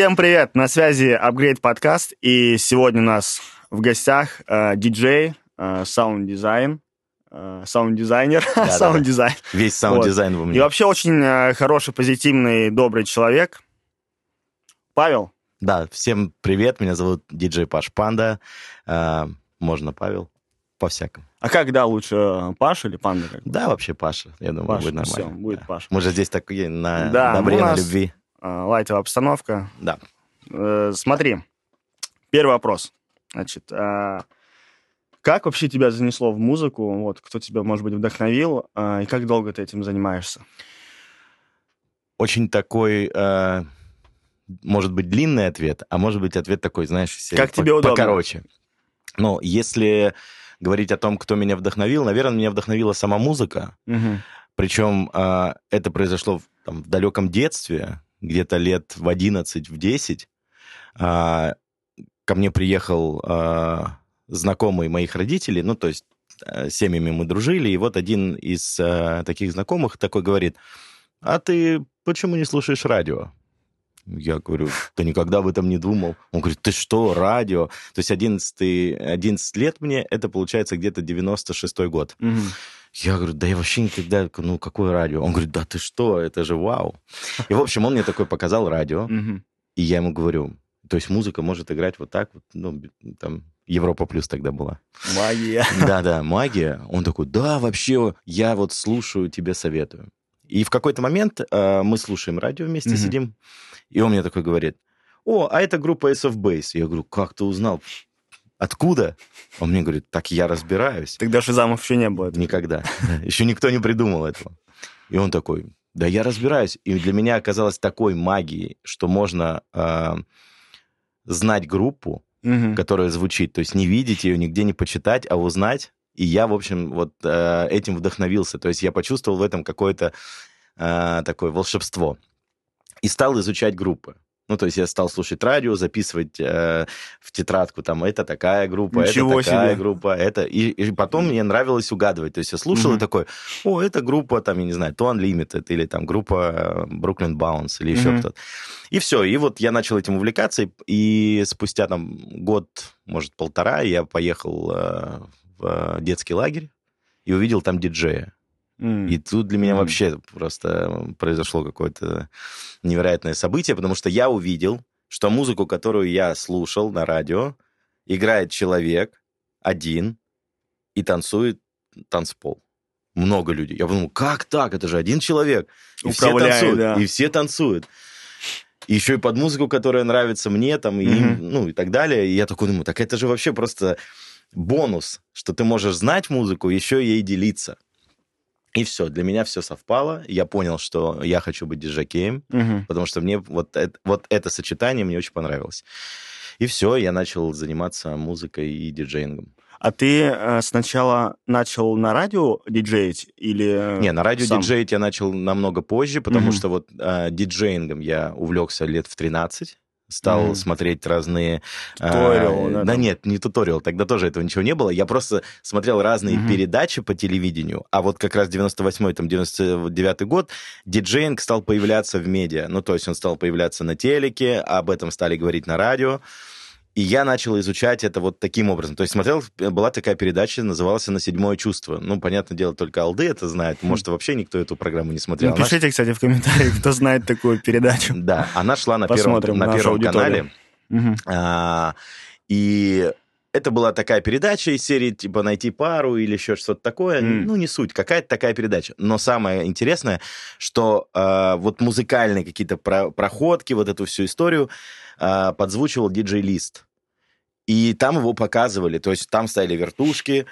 Всем привет! На связи Upgrade подкаст, и сегодня у нас в гостях э, диджей, э, саунд-дизайн, э, саунд-дизайнер, саунд-дизайн. Весь саунд-дизайн во И мне. вообще очень э, хороший, позитивный, добрый человек. Павел, Да, всем привет, меня зовут диджей Паша Панда. А, можно Павел, по-всякому. а как, да, лучше э, Паша или Панда? Как? Да, вообще Паша, я думаю, Паша, будет нормально. всё, будет Да. Паша. Мы же здесь такие на Да, добре, ну, на нас- любви. Э, лайтовая обстановка. Да. Э, смотри, первый вопрос. Значит, а, как вообще тебя занесло в музыку? Вот, кто тебя, может быть, вдохновил? а, и как долго ты этим занимаешься? Очень такой, может быть, длинный ответ, а может быть, ответ такой, знаешь, Как тебе удобно. покороче. Ну, если говорить о том, кто меня вдохновил, наверное, меня вдохновила сама музыка. Мгм. Причем а, это произошло в, там, в далеком детстве, где-то лет в 11, в 10. А, ко мне приехал а, знакомый моих родителей, ну, то есть с семьями мы дружили, и вот один из а, таких знакомых такой говорит, а ты почему не слушаешь радио? Я говорю, ты никогда об этом не думал. Он говорит, ты что, радио? То есть 11, 11 лет мне, это получается где-то 96-й год. Мгм. Я говорю, да я вообще никогда, ну какое радио? Он говорит, да ты что, это же вау. И, в общем, он мне такой показал радио, и я ему говорю, то есть музыка может играть вот так, вот, ну, там, Европа плюс тогда была. Магия. Да-да, магия. Он такой, да, вообще, я вот слушаю, тебе советую. И в какой-то момент э, мы слушаем радио вместе, Мгм. сидим, и он мне такой говорит, о, а это группа of Base. Я говорю, как ты узнал? Откуда? Он мне говорит, так я разбираюсь. Тогда шизамов еще не было. Никогда. Еще никто не придумал этого. И он такой, да я разбираюсь. И для меня оказалось такой магией, что можно э, знать группу, Мгм. которая звучит, то есть не видеть ее, нигде не почитать, а узнать. И я, в общем, вот э, этим вдохновился. То есть я почувствовал в этом какое-то э, такое волшебство. И стал изучать группы. Ну, то есть я стал слушать радио, записывать э, в тетрадку, там, это такая группа, Ничего это такая себе. группа, это... И, и потом мне нравилось угадывать. То есть я слушал Мгм. и такой, о, это группа, там, я не знаю, To Unlimited, или там группа э, Brooklyn Bounce, или еще Мгм. кто-то. И все, и вот я начал этим увлекаться, и, и спустя там год, может, полтора, я поехал э, в э, детский лагерь и увидел там диджея. И тут для меня Мгм. вообще просто произошло какое-то невероятное событие, потому что я увидел, что музыку, которую я слушал на радио, играет человек один и танцует танцпол. Много людей. Я подумал, как так? Это же один человек. И все Управляет, танцуют. да. И все танцуют. И еще и под музыку, которая нравится мне, там, и Мгм. ну, и так далее. И я такой думаю, так это же вообще просто бонус, что ты можешь знать музыку, еще ей делиться. И все, для меня все совпало. Я понял, что я хочу быть диджакеем, Мгм. потому что мне вот это, вот это сочетание мне очень понравилось. И все, я начал заниматься музыкой и диджеингом. А ты э, сначала начал на радио диджеить или... Не, на радио сам? диджеить я начал намного позже, потому Мгм. что вот э, диджеингом я увлекся лет в 13. Стал Мгм. смотреть разные... э, Туториал, да, да там. нет, не туториал, тогда тоже этого ничего не было. Я просто смотрел разные Мгм. передачи по телевидению, а вот как раз 98-й, там, 99-й год диджеинг стал появляться в медиа. Ну, то есть он стал появляться на телеке, об этом стали говорить на радио. И я начал изучать это вот таким образом. То есть смотрел, была такая передача, называлась она «Седьмое чувство». Ну, понятное дело, только Алды это знает. Может, вообще никто эту программу не смотрел. Ну, Она пишите, кстати, в комментариях, кто знает такую передачу. да, она шла на первом, Посмотрим на нашу первом аудиторию. канале. Мгм. А, и это была такая передача из серии, типа, найти пару или еще что-то такое. М. Ну, не суть, какая-то такая передача. Но самое интересное, что а, вот музыкальные какие-то про- проходки, вот эту всю историю а, подзвучивал диджей-лист. И там его показывали, то есть там стояли вертушки,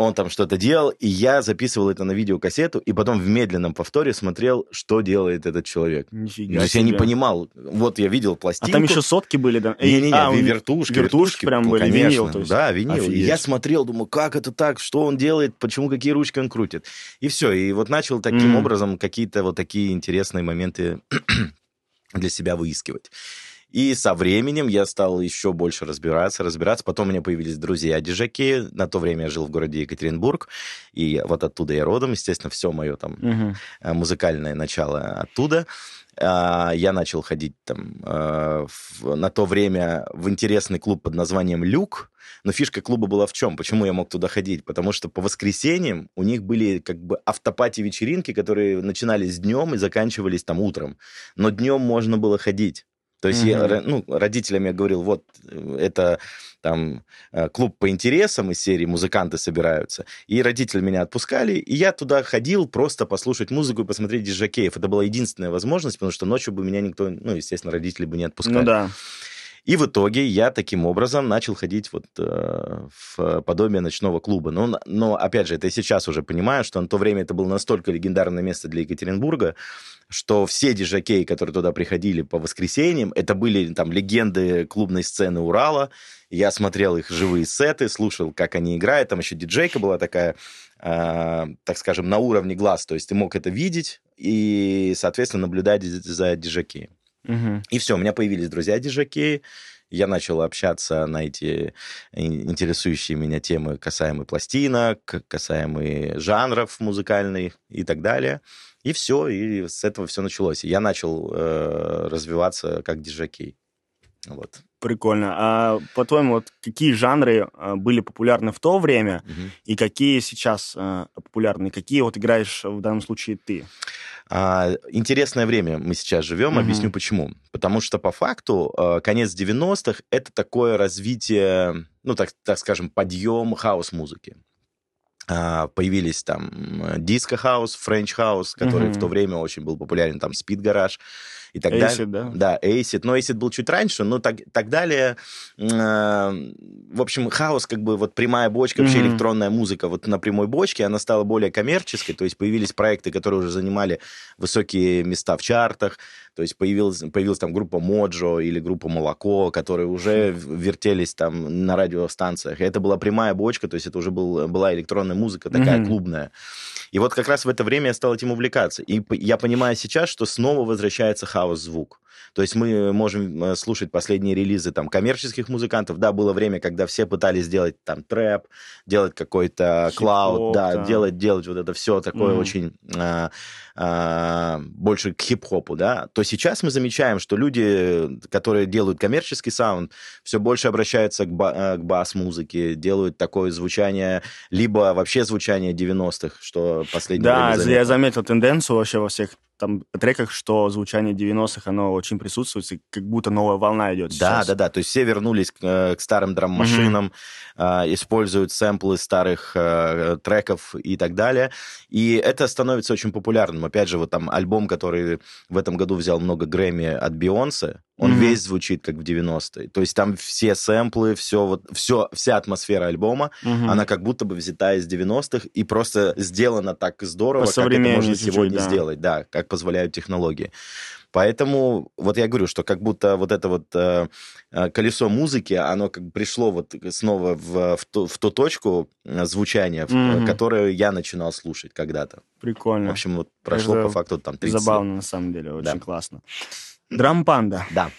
он там что-то делал, и я записывал это на видеокассету, и потом в медленном повторе смотрел, что делает этот человек. Нифига То есть я не понимал. Вот я видел А пластинку. там еще сотки были, да? И- Не-не-не, а, он- вертушки, вертушки прям ну, были, конечно, винил, то есть. Да, винил. И Офигеть. я смотрел, думаю, как это так, что он делает, почему, какие ручки он крутит. И все, и вот начал таким Мгм. образом какие-то вот такие интересные моменты для себя выискивать. И со временем я стал еще больше разбираться, разбираться. Потом у меня появились друзья-дежаки. На то время я жил в городе Екатеринбург. И вот оттуда я родом. Естественно, все мое там угу. музыкальное начало оттуда. А, я начал ходить там а, на то время в интересный клуб под названием «Люк». Но фишка клуба была в чем? Почему я мог туда ходить? Потому что по воскресеньям у них были как бы автопати-вечеринки, которые начинались днем и заканчивались там утром. Но днем можно было ходить. То есть mm-hmm. я ну, родителям я говорил, вот это там э, клуб по интересам из серии «Музыканты собираются». И родители меня отпускали, и я туда ходил просто послушать музыку и посмотреть диджакеев. Это была единственная возможность, потому что ночью бы меня никто, ну, естественно, родители бы не отпускали. Ну да. И в итоге я таким образом начал ходить вот э, в подобие ночного клуба. Но, но, опять же, это я сейчас уже понимаю, что на то время это было настолько легендарное место для Екатеринбурга, что все диджакеи, которые туда приходили по воскресеньям, это были там легенды клубной сцены Урала. Я смотрел их живые сеты, слушал, как они играют. Там еще диджейка была такая, э, так скажем, на уровне глаз. То есть ты мог это видеть и, соответственно, наблюдать за диджакеем. Угу. И все, у меня появились друзья-дижаки, я начал общаться на эти интересующие меня темы касаемые пластинок, касаемые жанров музыкальных и так далее. И все, и с этого все началось. я начал э, развиваться как диджакей. Вот. Прикольно. А по-твоему, вот какие жанры э, были популярны в то время угу. и какие сейчас э, популярны? Какие вот играешь в данном случае ты? А, интересное время мы сейчас живем, угу. объясню почему. Потому что по факту э, конец 90-х это такое развитие, ну так, так скажем, подъем хаус-музыки. А, появились там диско-хаус, френч-хаус, который угу. в то время очень был популярен, там спид-гараж и так далее. Да, да, Acid. Но Acid был чуть раньше, но так, так далее. Э, в общем, хаус, как бы вот прямая бочка, mm-hmm. вообще электронная музыка вот на прямой бочке, она стала более коммерческой, то есть появились проекты, которые уже занимали высокие места в чартах, то есть появилась, появилась там группа Моджо или группа Молоко, которые уже вертелись там на радиостанциях. И это была прямая бочка, то есть это уже был, была электронная музыка такая mm-hmm. клубная. И вот как раз в это время я стал этим увлекаться. И я понимаю сейчас, что снова возвращается хаос-звук. То есть мы можем э, слушать последние релизы там коммерческих музыкантов. Да, было время, когда все пытались сделать там трэп, делать какой-то клауд, да, да, делать, делать вот это все такое mm. очень а, больше к хип-хопу, да. То сейчас мы замечаем, что люди, которые делают коммерческий саунд, все больше обращаются к, ба- э, к бас-музыке, делают такое звучание, либо вообще звучание 90-х, что последнее да, Да, я заметил тенденцию вообще во всех там треках, что звучание 90-х, оно очень присутствует, и как будто новая волна идет сейчас. Да, да, да, то есть все вернулись к, э, к старым драм-машинам, mm-hmm. э, используют сэмплы старых э, треков и так далее, и это становится очень популярным. Опять же, вот там альбом, который в этом году взял много Грэмми от Бейонсе, он mm-hmm. весь звучит как в 90-е. То есть там все сэмплы, все, вот, все, вся атмосфера альбома, mm-hmm. она как будто бы взята из 90-х и просто сделана так здорово, как это можно сегодня да. сделать, да, как позволяют технологии. Поэтому вот я говорю, что как будто вот это вот э, э колесо музыки, оно как бы пришло вот снова в, в, ту, в ту точку э, звучания, mm-hmm. которую я начинал слушать когда-то. Прикольно. В общем, вот прошло это по факту там 30 Забавно, на самом деле, очень да. классно. Drum Panda. Да.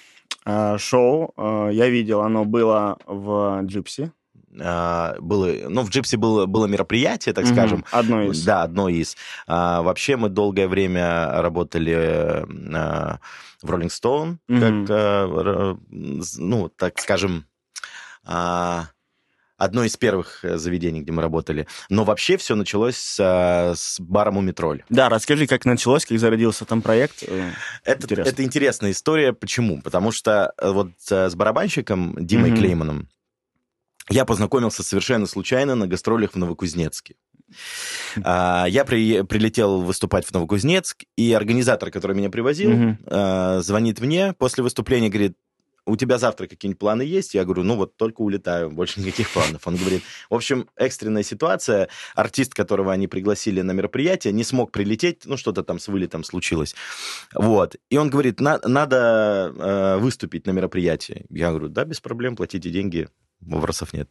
А, шоу, я видел, оно было в Gypsy. А, было, ну, в Gypsy было, было мероприятие, так угу, скажем. Одно из. Да, одно из. А, вообще мы долгое время работали а, в Rolling Stone, угу. как, а, ну, так скажем, а, одно из первых э, заведений, где мы работали. Но вообще все началось с, э, с баром Умитроль. Да, расскажи, как началось, как зародился там проект. Э, это, Интересно. это интересная история. Почему? Потому что вот с барабанщиком Димой mm-hmm. Клейманом я познакомился совершенно случайно на гастролях в Новокузнецке. А, я при, прилетел выступать в Новокузнецк, и организатор, который меня привозил, mm-hmm. звонит мне после выступления, говорит, у тебя завтра какие-нибудь планы есть? Я говорю, ну вот только улетаю, больше никаких планов. Он говорит, в общем, экстренная ситуация. Артист, которого они пригласили на мероприятие, не смог прилететь, ну что-то там с вылетом случилось. Вот. И он говорит, На- надо э, выступить на мероприятии. Я говорю, да, без проблем, платите деньги, вопросов нет.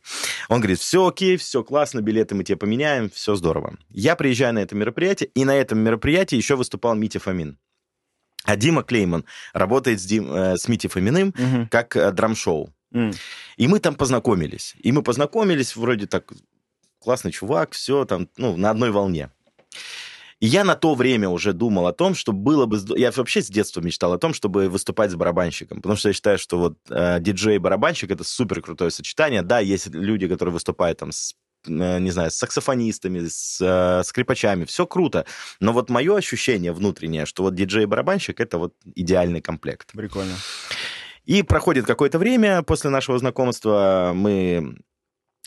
Он говорит, все окей, все классно, билеты мы тебе поменяем, все здорово. Я приезжаю на это мероприятие, и на этом мероприятии еще выступал Митя Фомин. А Дима Клейман работает с, Дим, э, с Мити Фоминым Мгм. как э, драм-шоу. М. И мы там познакомились. И мы познакомились, вроде так, классный чувак, все там, ну, на одной волне. И я на то время уже думал о том, что было бы... Я вообще с детства мечтал о том, чтобы выступать с барабанщиком. Потому что я считаю, что вот э, диджей и барабанщик — это супер крутое сочетание. Да, есть люди, которые выступают там с не знаю, с саксофонистами, с э, скрипачами, все круто. Но вот мое ощущение внутреннее, что вот диджей и барабанщик — это вот идеальный комплект. Прикольно. И проходит какое-то время после нашего знакомства, мы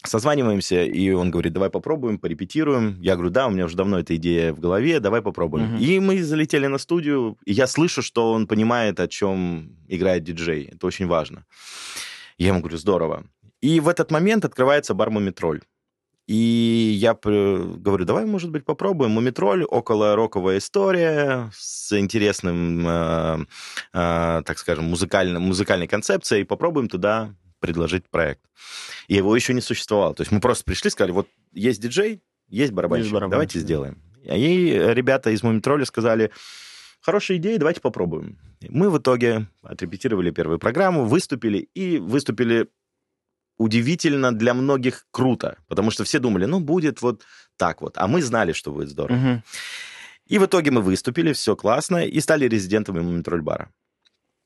созваниваемся, и он говорит, давай попробуем, порепетируем. Я говорю, да, у меня уже давно эта идея в голове, давай попробуем. Мгм. И мы залетели на студию, и я слышу, что он понимает, о чем играет диджей. Это очень важно. Я ему говорю, здорово. И в этот момент открывается бар «Мумитроль». И я говорю, давай, может быть, попробуем. «Мумитроль» — около роковая история с интересным, э, э, так скажем, музыкальным, музыкальной концепцией. Попробуем туда предложить проект. И его еще не существовало. То есть мы просто пришли, сказали, вот есть диджей, есть барабанщик, барабанщик, давайте да. сделаем. И ребята из «Мумитроля» сказали, хорошая идея, давайте попробуем. Мы в итоге отрепетировали первую программу, выступили, и выступили удивительно для многих круто, потому что все думали, ну, будет вот так вот, а мы знали, что будет здорово. Мгм. И в итоге мы выступили, все классно, и стали резидентами Мумитроль-бара.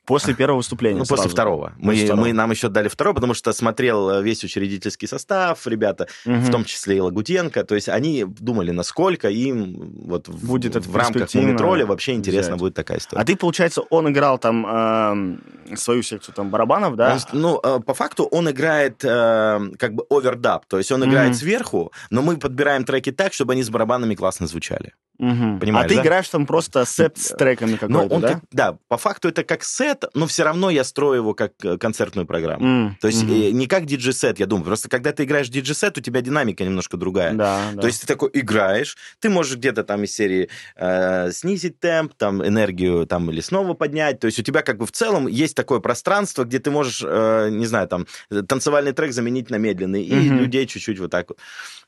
После первого выступления Ну, после сразу. второго. Мы, После второго. мы, нам еще дали второй, потому что смотрел э, весь учредительский состав, ребята, Мгм. в том числе и Лагутенко. То есть они думали, насколько им вот в- Будет это в рамках Мумитроля вообще интересно взять. будет такая история. А ты, получается, он играл там эм, свою секцию там барабанов, да? Он с- ну, э, по факту он играет э, как бы овердап, то есть он играет Мгм. сверху, но мы подбираем треки так, чтобы они с барабанами классно звучали. Мгм. Понимаешь, а ты да? играешь там просто сет с треками Но какой-то, он да? да, по факту это как сет, но все равно я строю его как э, концертную программу. М, То есть э, не как диджей-сет, я думаю. Просто когда ты играешь диджей-сет, у тебя динамика немножко другая. Да, да. То есть ты такой играешь, ты можешь где-то там из серии э, снизить темп, там энергию там или снова поднять. То есть у тебя как бы в целом есть такое пространство, где ты можешь, э, не знаю, там танцевальный трек заменить на медленный и Мгм. людей чуть-чуть вот так вот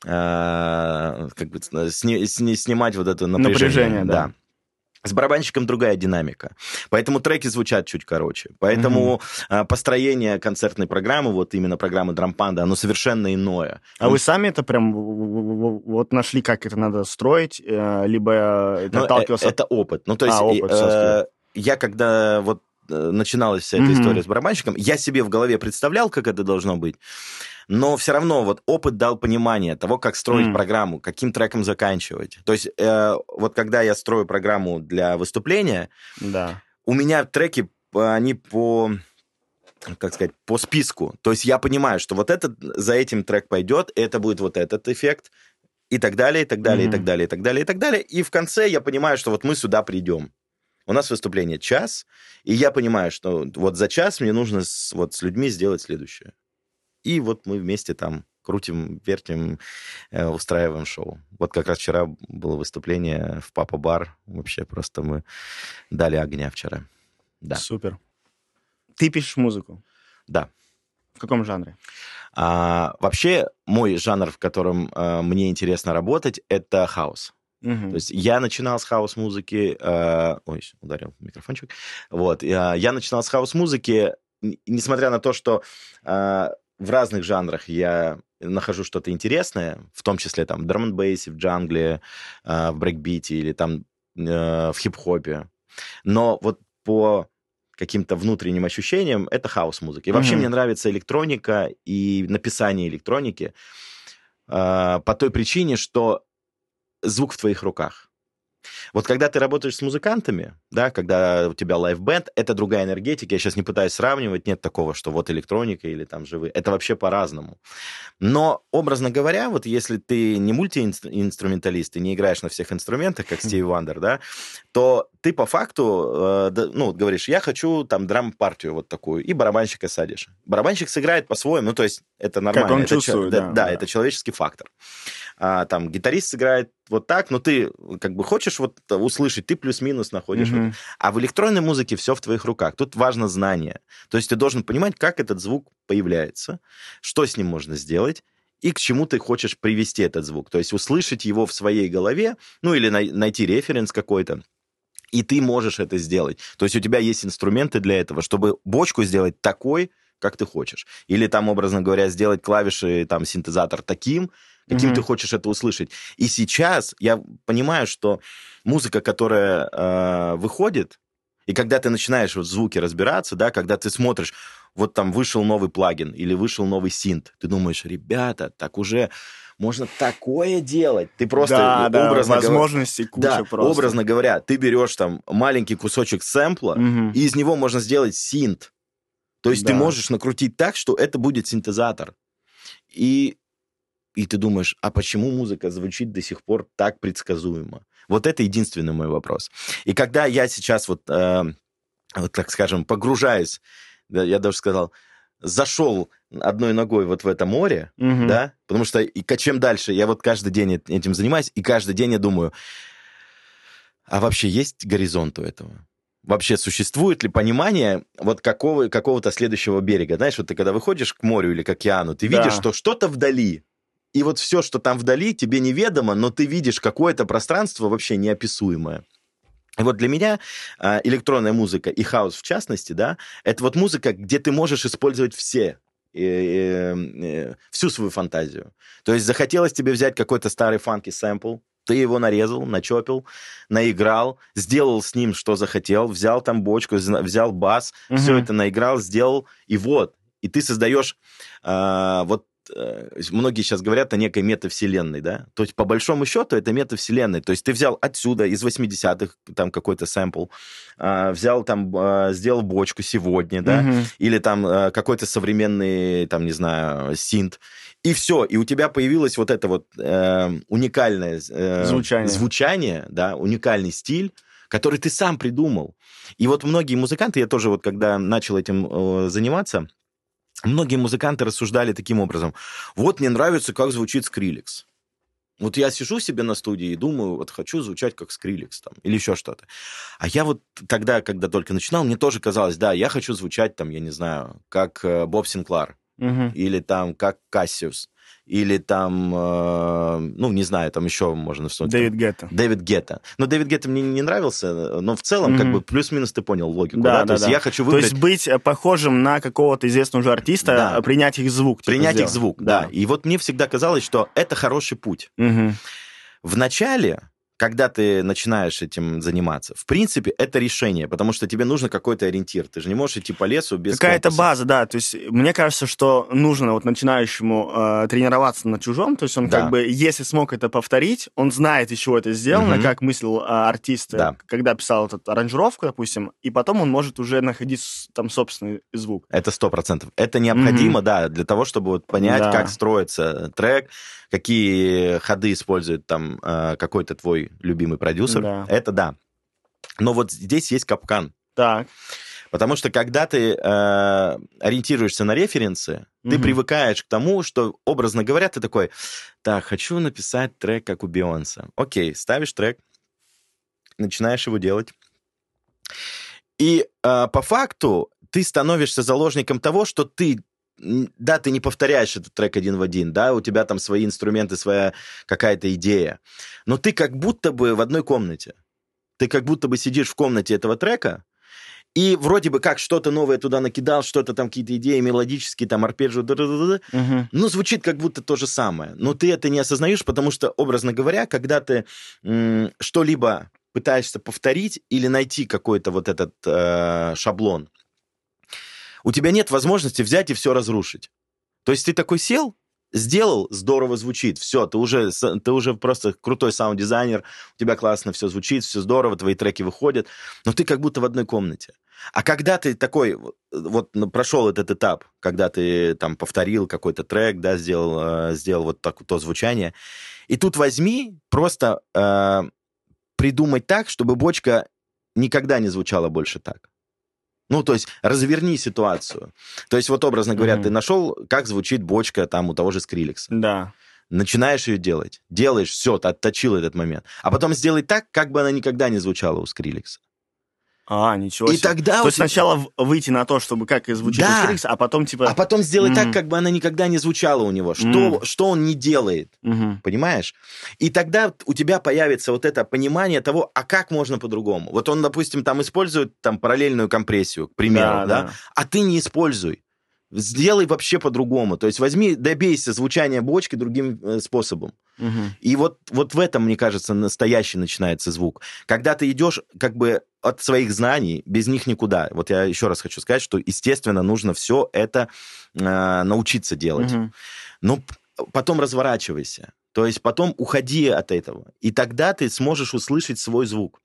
э, как бы сни- сни- снимать вот это напряжение. Напряжение, да. С барабанщиком другая динамика. Поэтому треки звучат чуть короче. Поэтому э, построение концертной программы, вот именно программы Дрампанда, оно совершенно иное. А вы сами это прям вот нашли, как это надо строить, э, либо э, Ну, э, отталкивался это опыт. Ну, то есть, А, опыт, э, я когда вот э, начиналась вся эта Мгм. история с барабанщиком, я себе в голове представлял, как это должно быть, но все равно вот опыт дал понимание того, как строить М. программу, каким треком заканчивать. То есть э, вот когда я строю программу для выступления, Да. у меня треки, э, они по как сказать, по списку. То есть я понимаю, что вот этот, за этим трек пойдет, это будет вот этот эффект, и так далее, и так далее, и Мгм. так далее, и так далее, и так далее. И в конце я понимаю, что вот мы сюда придем. У нас выступление час, и я понимаю, что вот за час мне нужно с, вот с людьми сделать следующее. И вот мы вместе там крутим, вертим, э, устраиваем шоу. Вот как раз вчера было выступление в Папа Бар. Вообще просто мы дали огня вчера. Да. Супер. Ты пишешь музыку. Да. В каком жанре? А, вообще, мой жанр, в котором а, мне интересно работать, это хаос. Мгм. То есть я начинал с хаус-музыки... э, ой, ударил микрофончик. Вот. Я, я начинал с хаус-музыки, несмотря на то, что э, в разных жанрах я нахожу что-то интересное, в том числе там в драм н в джангле, э, в брейкбите или там э, в хип-хопе. Но вот по каким-то внутренним ощущениям это хаус-музыка. И вообще Мгм. мне нравится электроника и написание электроники э, по той причине, что звук в твоих руках. Вот когда ты работаешь с музыкантами, да, когда у тебя live band, это другая энергетика. Я сейчас не пытаюсь сравнивать, нет такого, что вот электроника или там живые. Это вообще по-разному. Но, образно говоря, вот если ты не мультиинструменталист, ты не играешь на всех инструментах, как Стиви Уандер, да, то ты по факту, э, ну, вот говоришь, я хочу там драм-партию вот такую, и барабанщика садишь. Барабанщик сыграет по-своему, ну, то есть это нормально. он это чувствует, да, да, да, да. это человеческий фактор. А, там гитарист сыграет вот так, но ты как бы хочешь вот услышать, ты плюс-минус находишь. Мгм. вот. А в электронной музыке все в твоих руках. Тут важно знание. То есть ты должен понимать, как этот звук появляется, что с ним можно сделать, и к чему ты хочешь привести этот звук. То есть услышать его в своей голове, ну или най- найти референс какой-то, И ты можешь это сделать. То есть у тебя есть инструменты для этого, чтобы бочку сделать такой, как ты хочешь. Или там, образно говоря, сделать клавиши, там, синтезатор таким, каким mm-hmm. ты хочешь это услышать. И сейчас я понимаю, что музыка, которая э, выходит, и когда ты начинаешь вот звуки разбираться, да, когда ты смотришь, вот там вышел новый плагин или вышел новый синт, ты думаешь, ребята, так уже можно такое делать. Ты просто да, да, образно возможностей говоря, куча да, просто. образно говоря, ты берешь там маленький кусочек сэмпла, угу. и из него можно сделать синт. То есть да. ты можешь накрутить так, что это будет синтезатор. И, и ты думаешь, а почему музыка звучит до сих пор так предсказуемо? Вот это единственный мой вопрос. И когда я сейчас вот, э, вот так скажем, погружаюсь, я даже сказал, зашел одной ногой вот в это море, угу. да, потому что и чем дальше, я вот каждый день этим занимаюсь, и каждый день я думаю, а вообще есть горизонт у этого? Вообще существует ли понимание вот какого, какого-то следующего берега? Знаешь, вот ты когда выходишь к морю или к океану, ты видишь, да. что что-то вдали, и вот все, что там вдали, тебе неведомо, но ты видишь какое-то пространство вообще неописуемое. И вот для меня э, электронная музыка и хаос в частности, да, это вот музыка, где ты можешь использовать все э, э, э, всю свою фантазию. То есть захотелось тебе взять какой-то старый фанки сэмпл, ты его нарезал, начопил, наиграл, сделал с ним, что захотел, взял там бочку, взял бас, угу. все это наиграл, сделал, и вот. И ты создаешь э, вот многие сейчас говорят о некой метавселенной, да? То есть, по большому счету, это метавселенная. То есть, ты взял отсюда, из 80-х, там, какой-то сэмпл, а, взял там, а, сделал бочку сегодня, да? Угу. Или там э, какой-то современный, там, не знаю, синт, и все, и у тебя появилось вот это вот э, уникальное э, звучание. звучание, да, уникальный стиль, который ты сам придумал. И вот многие музыканты, я тоже вот когда начал этим э, заниматься, многие музыканты рассуждали таким образом. Вот мне нравится, как звучит Скриликс. Вот я сижу себе на студии и думаю, вот хочу звучать как Скриликс там, или еще что-то. А я вот тогда, когда только начинал, мне тоже казалось, да, я хочу звучать там, я не знаю, как э, Боб Синклар, угу. или там как Кассиус или там, э, ну, не знаю, там еще можно вспомнить. Дэвид Гетта. Дэвид Гетта. Но Дэвид Гетта мне не нравился, но в целом, mm-hmm. как бы, плюс-минус ты понял логику, да? да? да То есть да. я хочу выбрать... То есть быть э, похожим на какого-то известного уже артиста, да. принять их звук. Типа, принять сделать. их звук, да. да. И вот мне всегда казалось, что это хороший путь. Mm-hmm. В начале когда ты начинаешь этим заниматься. В принципе, это решение, потому что тебе нужно какой-то ориентир. Ты же не можешь идти по лесу без Какая-то база, да. То есть мне кажется, что нужно вот начинающему э, тренироваться на чужом. То есть он да. как бы, если смог это повторить, он знает, из чего это сделано, угу. как мыслил э, артист, да. когда писал эту аранжировку, допустим, и потом он может уже находить там собственный звук. Это сто процентов. Это необходимо, угу. да, для того, чтобы вот понять, да. как строится трек, какие ходы использует там э, какой-то твой любимый продюсер. Да. Это да. Но вот здесь есть капкан. Так. Потому что когда ты э, ориентируешься на референсы, угу. ты привыкаешь к тому, что, образно говоря, ты такой, так, хочу написать трек, как у Бейонса. Окей, ставишь трек, начинаешь его делать. И э, по факту ты становишься заложником того, что ты да, ты не повторяешь этот трек один в один, да, у тебя там свои инструменты, своя какая-то идея, но ты как будто бы в одной комнате. Ты как будто бы сидишь в комнате этого трека, и вроде бы как что-то новое туда накидал, что-то там, какие-то идеи мелодические, там, арпеджио, угу. ну, звучит как будто то же самое. Но ты это не осознаешь, потому что, образно говоря, когда ты м- что-либо пытаешься повторить или найти какой-то вот этот э, шаблон, у тебя нет возможности взять и все разрушить. То есть ты такой сел, сделал, здорово звучит, все, ты уже, ты уже просто крутой саунд-дизайнер, у тебя классно все звучит, все здорово, твои треки выходят, но ты как будто в одной комнате. А когда ты такой, вот ну, прошел этот этап, когда ты там повторил какой-то трек, да, сделал, э, сделал вот так, то звучание, и тут возьми, просто э, придумать так, чтобы бочка никогда не звучала больше так. Ну, то есть разверни ситуацию. То есть вот образно говоря, mm-hmm. ты нашел, как звучит бочка там у того же Скриликса. Да. Начинаешь ее делать. Делаешь, все, ты отточил этот момент. А потом сделай так, как бы она никогда не звучала у Скриликса. А, ничего себе. И тогда то есть сначала выйти на то, чтобы как и звучит да. Скрикс, а потом типа... А потом сделать mm-hmm. так, как бы она никогда не звучала у него. Что, mm-hmm. что он не делает. Mm-hmm. Понимаешь? И тогда у тебя появится вот это понимание того, а как можно по-другому. Вот он, допустим, там использует там параллельную компрессию, к примеру, да, да? да. а ты не используй. Сделай вообще по-другому. То есть возьми, добейся звучания бочки другим э, способом. Угу. И вот, вот в этом, мне кажется, настоящий начинается звук. Когда ты идешь как бы от своих знаний, без них никуда. Вот я еще раз хочу сказать, что, естественно, нужно все это э, научиться делать. Угу. Но потом разворачивайся. То есть потом уходи от этого. И тогда ты сможешь услышать свой звук.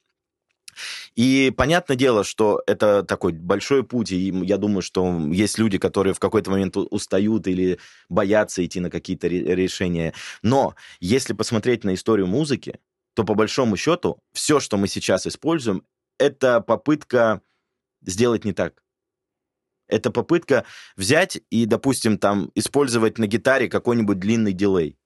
И понятное дело, что это такой большой путь, и я думаю, что есть люди, которые в какой-то момент устают или боятся идти на какие-то решения. Но если посмотреть на историю музыки, то по большому счету все, что мы сейчас используем, это попытка сделать не так. Это попытка взять и, допустим, там использовать на гитаре какой-нибудь длинный дилей.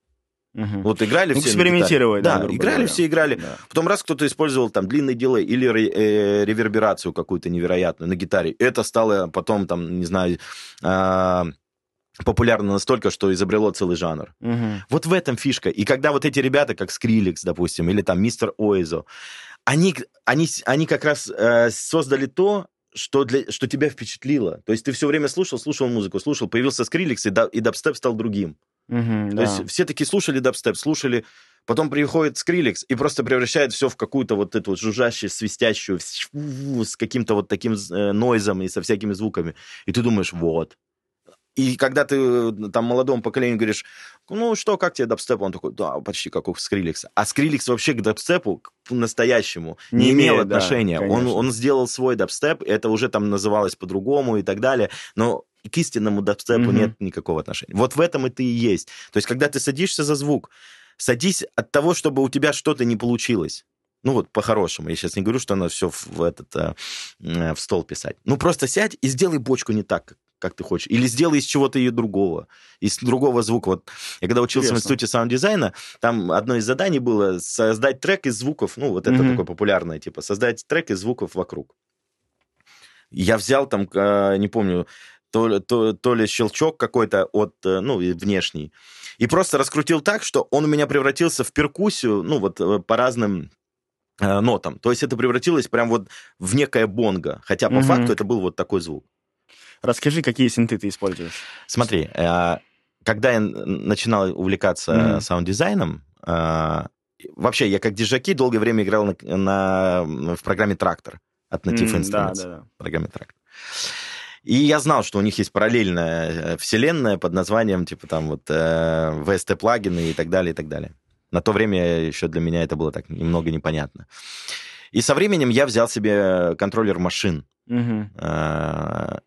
Угу. Вот играли все. Экспериментировать, да. Да, играли говоря. все, играли. Да. Потом раз кто-то использовал там длинный дилей или э, реверберацию какую-то невероятную на гитаре. Это стало потом там, не знаю, э, популярно настолько, что изобрело целый жанр. Угу. Вот в этом фишка. И когда вот эти ребята, как Skrillex, допустим, или там Мистер Оизо, они, они, они как раз э, создали то, что, для, что тебя впечатлило. То есть ты все время слушал, слушал музыку, слушал, появился Skrillex, и, да, и дабстеп стал другим. Угу, То да. есть все таки слушали дабстеп, слушали, потом приходит Skrillex и просто превращает все в какую-то вот эту вот жужжащую, свистящую, с каким-то вот таким э, noise ом и со всякими звуками. И ты думаешь, вот, и когда ты э, там молодому поколению говоришь, ну что, как тебе дабстеп? Он такой, да, почти как у Skrillex а. А Skrillex вообще к дабстепу, к настоящему, не, не имел отношения. Да, он, он сделал свой дабстеп, это уже там называлось по-другому и так далее. Но к истинному дабстепу mm-hmm. нет никакого отношения. Вот в этом это и есть. То есть, когда ты садишься за звук, садись от того, чтобы у тебя что-то не получилось. Ну вот по-хорошему. Я сейчас не говорю, что надо все в, этот, э, в стол писать. Ну просто сядь и сделай бочку не так, как ты хочешь. Или сделай из чего-то ее другого, из другого звука. Вот я когда учился Интересно. в институте саунд-дизайна, там одно из заданий было создать трек из звуков, ну, вот это mm-hmm. такое популярное, типа, создать трек из звуков вокруг. Я взял там, а, не помню, то, то, то ли щелчок какой-то от, э, ну, внешний, и просто раскрутил так, что он у меня превратился в перкуссию, ну, вот э, по разным э, нотам. То есть это превратилось прям вот в некое бонго, хотя по mm-hmm. факту это был вот такой звук. Расскажи, какие синты ты используешь? Смотри, э, когда я начинал увлекаться mm-hmm. саунд-дизайном, э, вообще я как диджей долгое время играл на, на, в программе Traktor от Native mm, Instruments. Да, да, да. программе «Трактор». И я знал, что у них есть параллельная э, вселенная под названием, типа там вот э, VST-плагины и так далее, и так далее. На то время еще для меня это было так немного непонятно. И со временем я взял себе контроллер машин. Угу.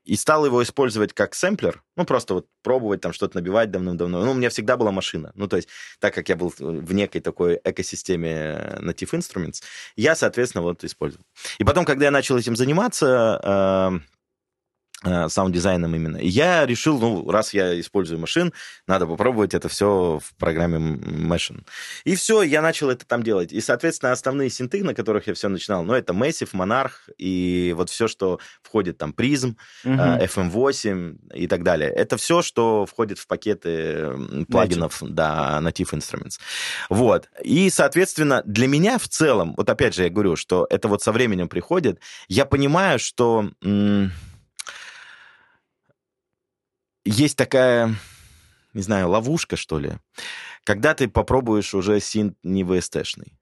И стал его использовать как сэмплер, ну, просто вот пробовать там что-то набивать давным-давно. Ну, у меня всегда была машина. Ну, то есть, так как я был в некой такой экосистеме Native Instruments, я, соответственно, вот использовал. И потом, когда я начал этим заниматься, Э, саунд-дизайном именно. И я решил, ну, раз я использую Maschine, надо попробовать это все в программе Maschine. И все, я начал это там делать. И, соответственно, основные синты, на которых я все начинал, ну, это Massive, Monarch и вот все, что входит там, Prism, uh-huh. FM8 и так далее. Это все, что входит в пакеты плагинов, Native. да, Native Instruments. Вот. И, соответственно, для меня в целом, вот опять же я говорю, что это вот со временем приходит, я понимаю, что... М- есть такая, не знаю, ловушка, что ли, когда ты попробуешь уже синт не VST-шный.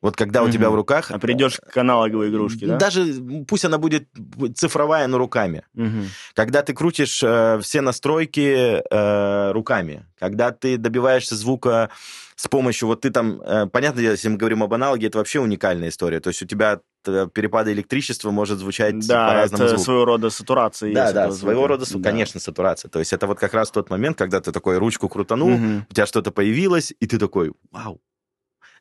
Вот когда угу. у тебя в руках... А придешь к аналоговой игрушке, да? Даже пусть она будет цифровая, но руками. Угу. Когда ты крутишь э, все настройки э, руками. Когда ты добиваешься звука с помощью... Вот ты там... Э, понятно, если мы говорим об аналоге, это вообще уникальная история. То есть у тебя перепады электричества может звучать да, по-разному это звуку. своего рода сатурация. Да, да, своего рода, да. конечно, сатурация. То есть это вот как раз тот момент, когда ты такой ручку крутанул, угу. у тебя что-то появилось, и ты такой, вау,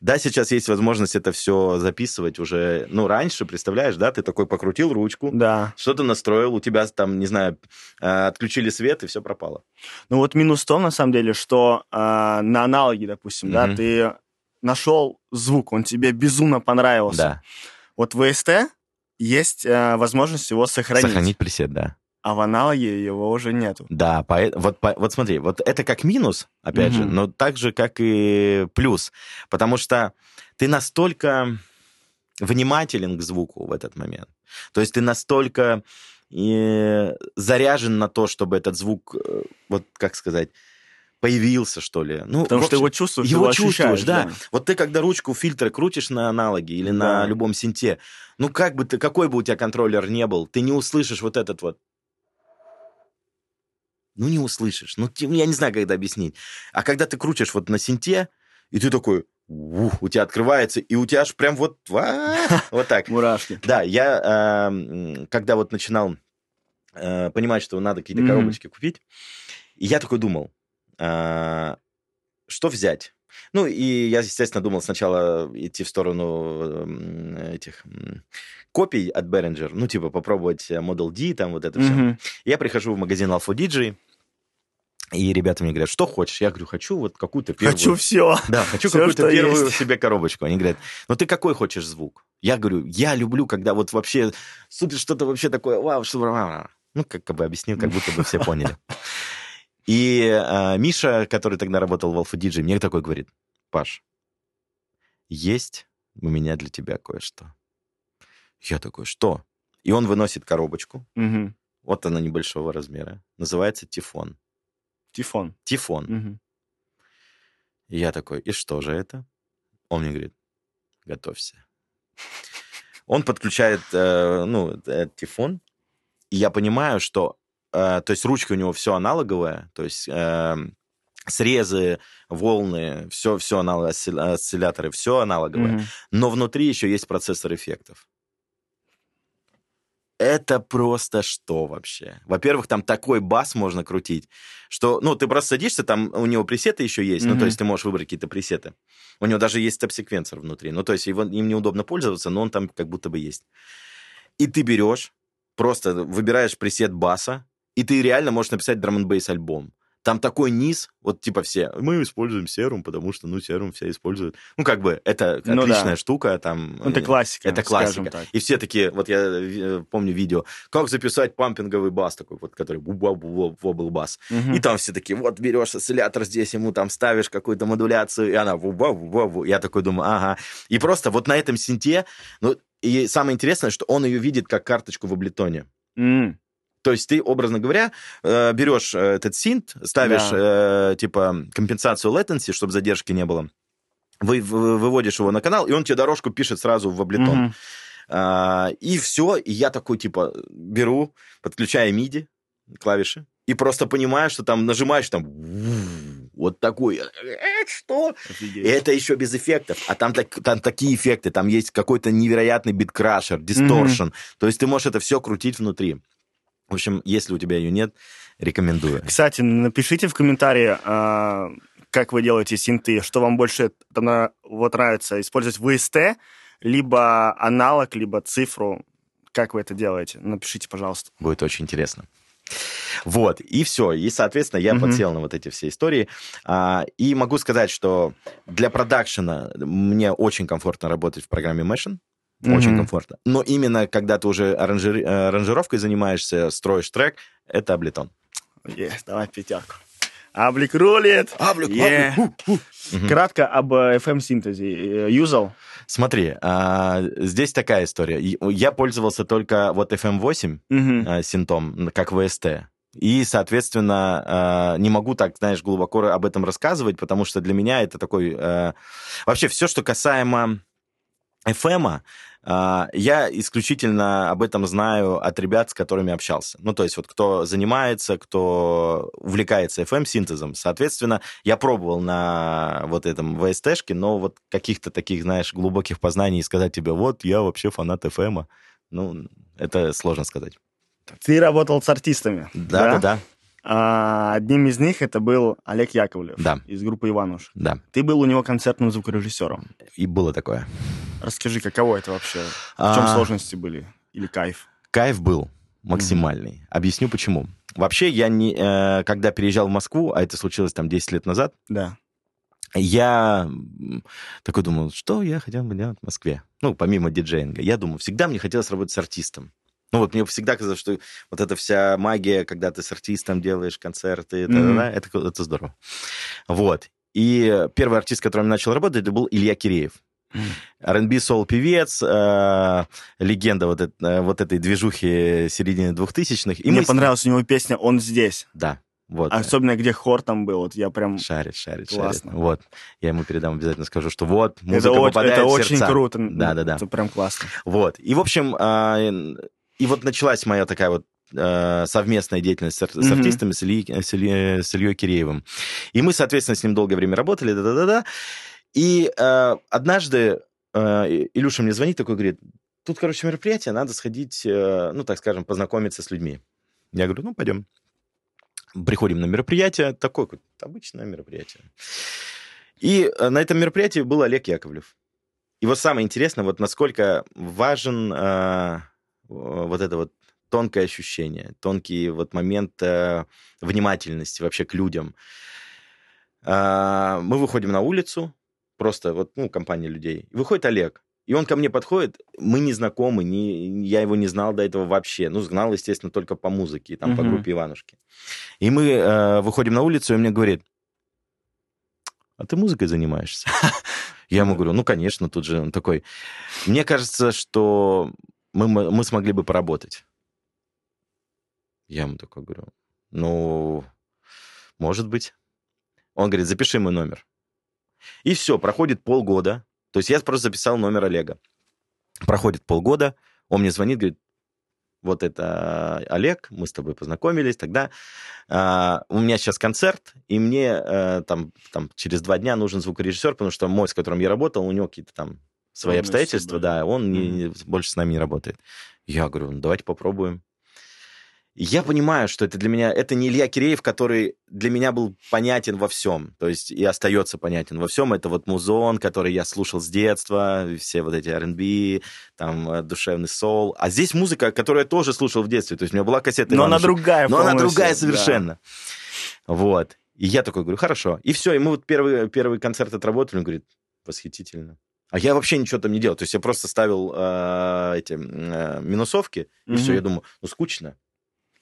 да, сейчас есть возможность это все записывать уже, ну, раньше, представляешь, да, ты такой покрутил ручку, да. что-то настроил, у тебя там, не знаю, э, отключили свет, и все пропало. Ну, вот минус в том, на самом деле, что э, на аналоге, допустим, mm-hmm. да, ты нашел звук, он тебе безумно понравился. Да. Вот VST, есть э, возможность его сохранить. Сохранить пресет, да. А в аналоге его уже нету. Да, по, вот, по, вот смотри, вот это как минус, опять mm-hmm. же, но так же, как и плюс. Потому что ты настолько внимателен к звуку в этот момент. То есть ты настолько э, заряжен на то, чтобы этот звук, э, вот как сказать, появился, что ли. Ну, Потому общем, что его чувствуешь, его, его чувствуешь, да. да. Вот ты, когда ручку фильтра крутишь на аналоге или да. на любом синте, ну, как бы ты, какой бы у тебя контроллер не был, ты не услышишь вот этот вот ну, не услышишь. Ну, я не знаю, это объяснить. А когда ты крутишь вот на синте, и ты такой, ух, у тебя открывается, и у тебя аж прям вот, вот так. Мурашки. Да, я, когда вот начинал э, понимать, что надо какие-то коробочки купить, я такой думал, а, что взять? Ну, и я, естественно, думал сначала идти в сторону этих копий от Behringer, ну, типа попробовать Model D, там вот это mm-hmm. все. Я прихожу в магазин Alpha DJ, и ребята мне говорят, что хочешь? Я говорю, хочу вот какую-то первую... Хочу все. Да, хочу какую-то первую есть. себе коробочку. Они говорят, ну ты какой хочешь звук? Я говорю, я люблю, когда вот вообще супер что-то вообще такое, вау, что... Ну, как бы объяснил, как будто бы все поняли. И э, Миша, который тогда работал в Alpha DJ, мне такой говорит, Паш, есть у меня для тебя кое-что. Я такой, что? И он выносит коробочку. Угу. Вот она небольшого размера. Называется Тифон. Тифон. Тифон. Угу. И я такой, и что же это? Он мне говорит, готовься. Он подключает, э, ну, Тифон, и я понимаю, что, то есть ручка у него все аналоговая, то есть э, срезы, волны, все, все аналог, осцилляторы, все аналоговое, mm но внутри еще есть процессор эффектов это просто что вообще? Во-первых, там такой бас можно крутить, что, ну, ты просто садишься, там у него пресеты еще есть, mm-hmm. ну, то есть ты можешь выбрать какие-то пресеты. У него даже есть стоп-секвенсор внутри, ну, то есть его, им неудобно пользоваться, но он там как будто бы есть. И ты берешь, просто выбираешь пресет баса, и ты реально можешь написать драм н альбом. Там такой низ, вот типа все, мы используем серум, потому что, ну, серум все используют. Ну, как бы, это ну, отличная да. штука, там... Ну, это классика, Это классика. И все такие, вот я э, помню видео, как записать пампинговый бас такой, вот, который вобл бас. Угу. И там все такие, вот берешь осциллятор здесь, ему там ставишь какую-то модуляцию, и она ву Я такой думаю, ага. И просто вот на этом синте, ну, и самое интересное, что он ее видит как карточку в облитоне. Mm. То есть ты, образно говоря, э, берешь э, этот синт, ставишь да. э, типа компенсацию latency, чтобы задержки не было, вы, выводишь его на канал, и он тебе дорожку пишет сразу в облитон. Угу. А, и все, и я такой типа беру, подключаю MIDI клавиши, и просто понимаю, что там нажимаешь там вот такой, что? Офигеть. И это еще без эффектов. А там, так, там такие эффекты, там есть какой-то невероятный биткрашер, дисторшн. Mm-hmm. То есть ты можешь это все крутить внутри. В общем, если у тебя ее нет, рекомендую. Кстати, напишите в комментарии, а, как вы делаете синты, что вам больше там, вот нравится, использовать VST, либо аналог, либо цифру. Как вы это делаете? Напишите, пожалуйста. Будет очень интересно. Вот, и все. И, соответственно, я mm-hmm. подсел на вот эти все истории. А, и могу сказать, что для продакшена мне очень комфортно работать в программе Mesh. Очень mm-hmm. комфортно. Но именно когда ты уже аранжир... Э, аранжировкой занимаешься, строишь трек, это Аблетон. Yes, давай пятерку. Аблик рулит. Аблик, yeah. аблик. Угу. Кратко об FM-синтезе. Э, юзал? Смотри, а, здесь такая история. Я пользовался только вот FM8 угу. а, синтом, как VST. И, соответственно, а, не могу так, знаешь, глубоко об этом рассказывать, потому что для меня это такой... А, вообще, все, что касаемо FM, а, я исключительно об этом знаю от ребят, с которыми общался. Ну, то есть вот кто занимается, кто увлекается FM-синтезом. Соответственно, я пробовал на вот этом VST-шке, но вот каких-то таких, знаешь, глубоких познаний сказать тебе, вот, я вообще фанат FM, ну, это сложно сказать. Ты работал с артистами. Да, да, да. А, одним из них это был Олег Яковлев да. из группы Ивануш. Да. Ты был у него концертным звукорежиссером. И было такое. Расскажи, каково это вообще? В чем а... сложности были? Или кайф? Кайф был максимальный. Mm-hmm. Объясню почему. Вообще, я не, э, когда переезжал в Москву, а это случилось там 10 лет назад, да. я такой думал, что я хотел бы делать в Москве? Ну, помимо диджеинга. Я думаю, всегда мне хотелось работать с артистом. Ну вот мне всегда казалось, что вот эта вся магия, когда ты с артистом делаешь концерты, mm-hmm. это, это здорово. Вот. И первый артист, с которым я начал работать, это был Илья Киреев. R&B сол-певец, э, легенда вот, это, вот этой движухи середины двухтысячных. И Мне мы... понравилась у него песня «Он здесь». Да. Вот. Особенно, где хор там был, вот я прям... Шарит, шарит, Классно. шарит. Вот. Я ему передам, обязательно скажу, что вот, музыка это попадает Это в сердца. очень круто. Да-да-да. Это прям классно. Вот. И, в общем, э, и вот началась моя такая вот э, совместная деятельность с, mm-hmm. с артистами, с, Ильей, с, Ильей, с Ильей Киреевым. И мы, соответственно, с ним долгое время работали, да-да-да. И э, однажды э, Илюша мне звонит такой, говорит, тут, короче, мероприятие, надо сходить, э, ну, так скажем, познакомиться с людьми. Я говорю, ну, пойдем. Приходим на мероприятие, такое обычное мероприятие. И э, на этом мероприятии был Олег Яковлев. И вот самое интересное, вот насколько важен э, вот это вот тонкое ощущение, тонкий вот момент э, внимательности вообще к людям. Э, мы выходим на улицу, просто вот, ну, компания людей. Выходит Олег, и он ко мне подходит, мы не знакомы, не, я его не знал до этого вообще. Ну, знал, естественно, только по музыке, там, угу. по группе Иванушки. И мы э, выходим на улицу, и он мне говорит, а ты музыкой занимаешься? Я ему говорю, ну, конечно, тут же он такой. Мне кажется, что мы, мы смогли бы поработать. Я ему такой говорю, ну, может быть. Он говорит, запиши мой номер. И все, проходит полгода. То есть я просто записал номер Олега. Проходит полгода, он мне звонит, говорит, вот это Олег, мы с тобой познакомились, тогда э, у меня сейчас концерт, и мне э, там, там через два дня нужен звукорежиссер, потому что мой, с которым я работал, у него какие-то там свои обстоятельства, да, он mm-hmm. не, больше с нами не работает. Я говорю, ну давайте попробуем. Я понимаю, что это для меня, это не Илья Киреев, который для меня был понятен во всем, то есть и остается понятен во всем. Это вот музон, который я слушал с детства, все вот эти R&B, там э, душевный сол. А здесь музыка, которую я тоже слушал в детстве, то есть у меня была кассета Но она другая. Но она другая совершенно. Да. Вот. И я такой говорю, хорошо. И все, и мы вот первый, первый концерт отработали, он говорит, восхитительно. А я вообще ничего там не делал. То есть я просто ставил э, эти э, минусовки, и mm-hmm. все. Я думаю, ну скучно.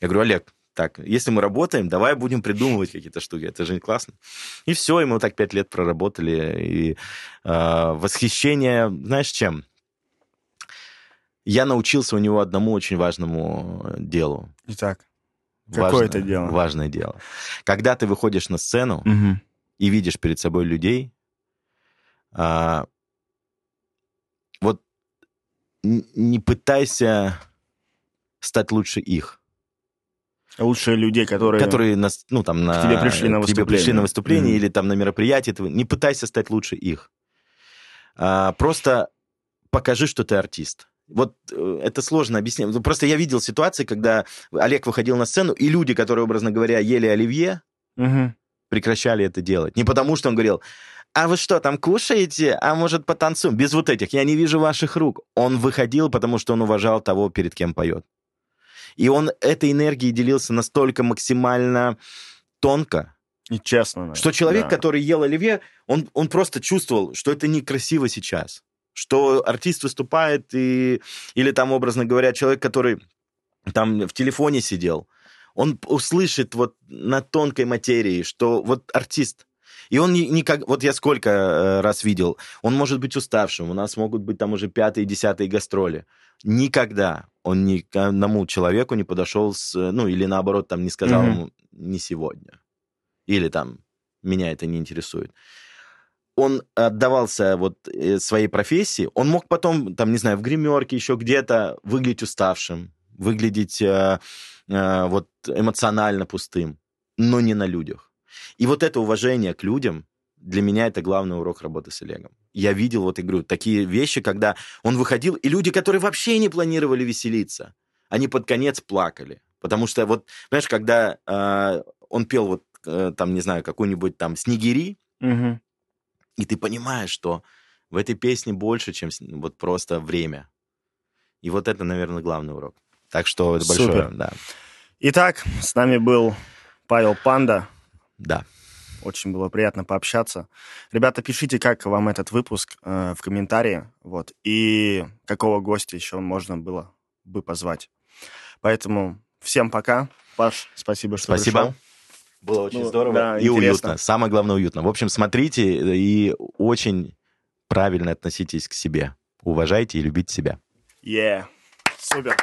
Я говорю, Олег, так, если мы работаем, давай будем придумывать какие-то штуки. Это же не классно. И все, и мы вот так пять лет проработали. И э, восхищение, знаешь, чем? Я научился у него одному очень важному делу. Итак, какое важное, это дело? Важное дело. Когда ты выходишь на сцену угу. и видишь перед собой людей, э, не пытайся стать лучше их Лучше людей, которые... Которые на, ну, там, на, к тебе пришли на выступление, тебе пришли на выступление mm-hmm. или там на мероприятие. Не пытайся стать лучше их. А, просто покажи, что ты артист. Вот э, это сложно объяснить. Просто я видел ситуации, когда Олег выходил на сцену, и люди, которые, образно говоря, ели оливье, угу. прекращали это делать. Не потому, что он говорил, а вы что, там кушаете? А может, потанцуем? Без вот этих. Я не вижу ваших рук. Он выходил, потому что он уважал того, перед кем поет. И он этой энергией делился настолько максимально тонко, и честно. Наверное. Что человек, да. который ел оливье, он, он просто чувствовал, что это некрасиво сейчас. Что артист выступает, и, или там, образно говоря, человек, который там в телефоне сидел, он услышит вот на тонкой материи, что вот артист, и он никак... Вот я сколько э, раз видел, он может быть уставшим, у нас могут быть там уже пятые, десятые гастроли. Никогда он ни к одному человеку не подошел с... Ну, или наоборот, там не сказал mm-hmm. ему «не сегодня». Или там «меня это не интересует» он отдавался вот э, своей профессии, он мог потом, там, не знаю, в гримерке, еще где-то выглядеть уставшим, выглядеть э, э, вот эмоционально пустым, но не на людях. И вот это уважение к людям, для меня это главный урок работы с Олегом. Я видел, вот, игру такие вещи, когда он выходил, и люди, которые вообще не планировали веселиться, они под конец плакали. Потому что вот, понимаешь, когда э, он пел вот, э, там, не знаю, какую-нибудь там «Снегири», угу. и ты понимаешь, что в этой песне больше, чем вот просто время. И вот это, наверное, главный урок. Так что это большое, Супер. да. Итак, с нами был Павел Панда. Да. Очень было приятно пообщаться. Ребята, пишите, как вам этот выпуск э, в комментарии, вот, и какого гостя еще можно было бы позвать. Поэтому всем пока. Паш, спасибо, что спасибо. пришел. Было очень ну, здорово да, и интересно. уютно. Самое главное, уютно. В общем, смотрите и очень правильно относитесь к себе. Уважайте и любите себя. Yeah. Супер.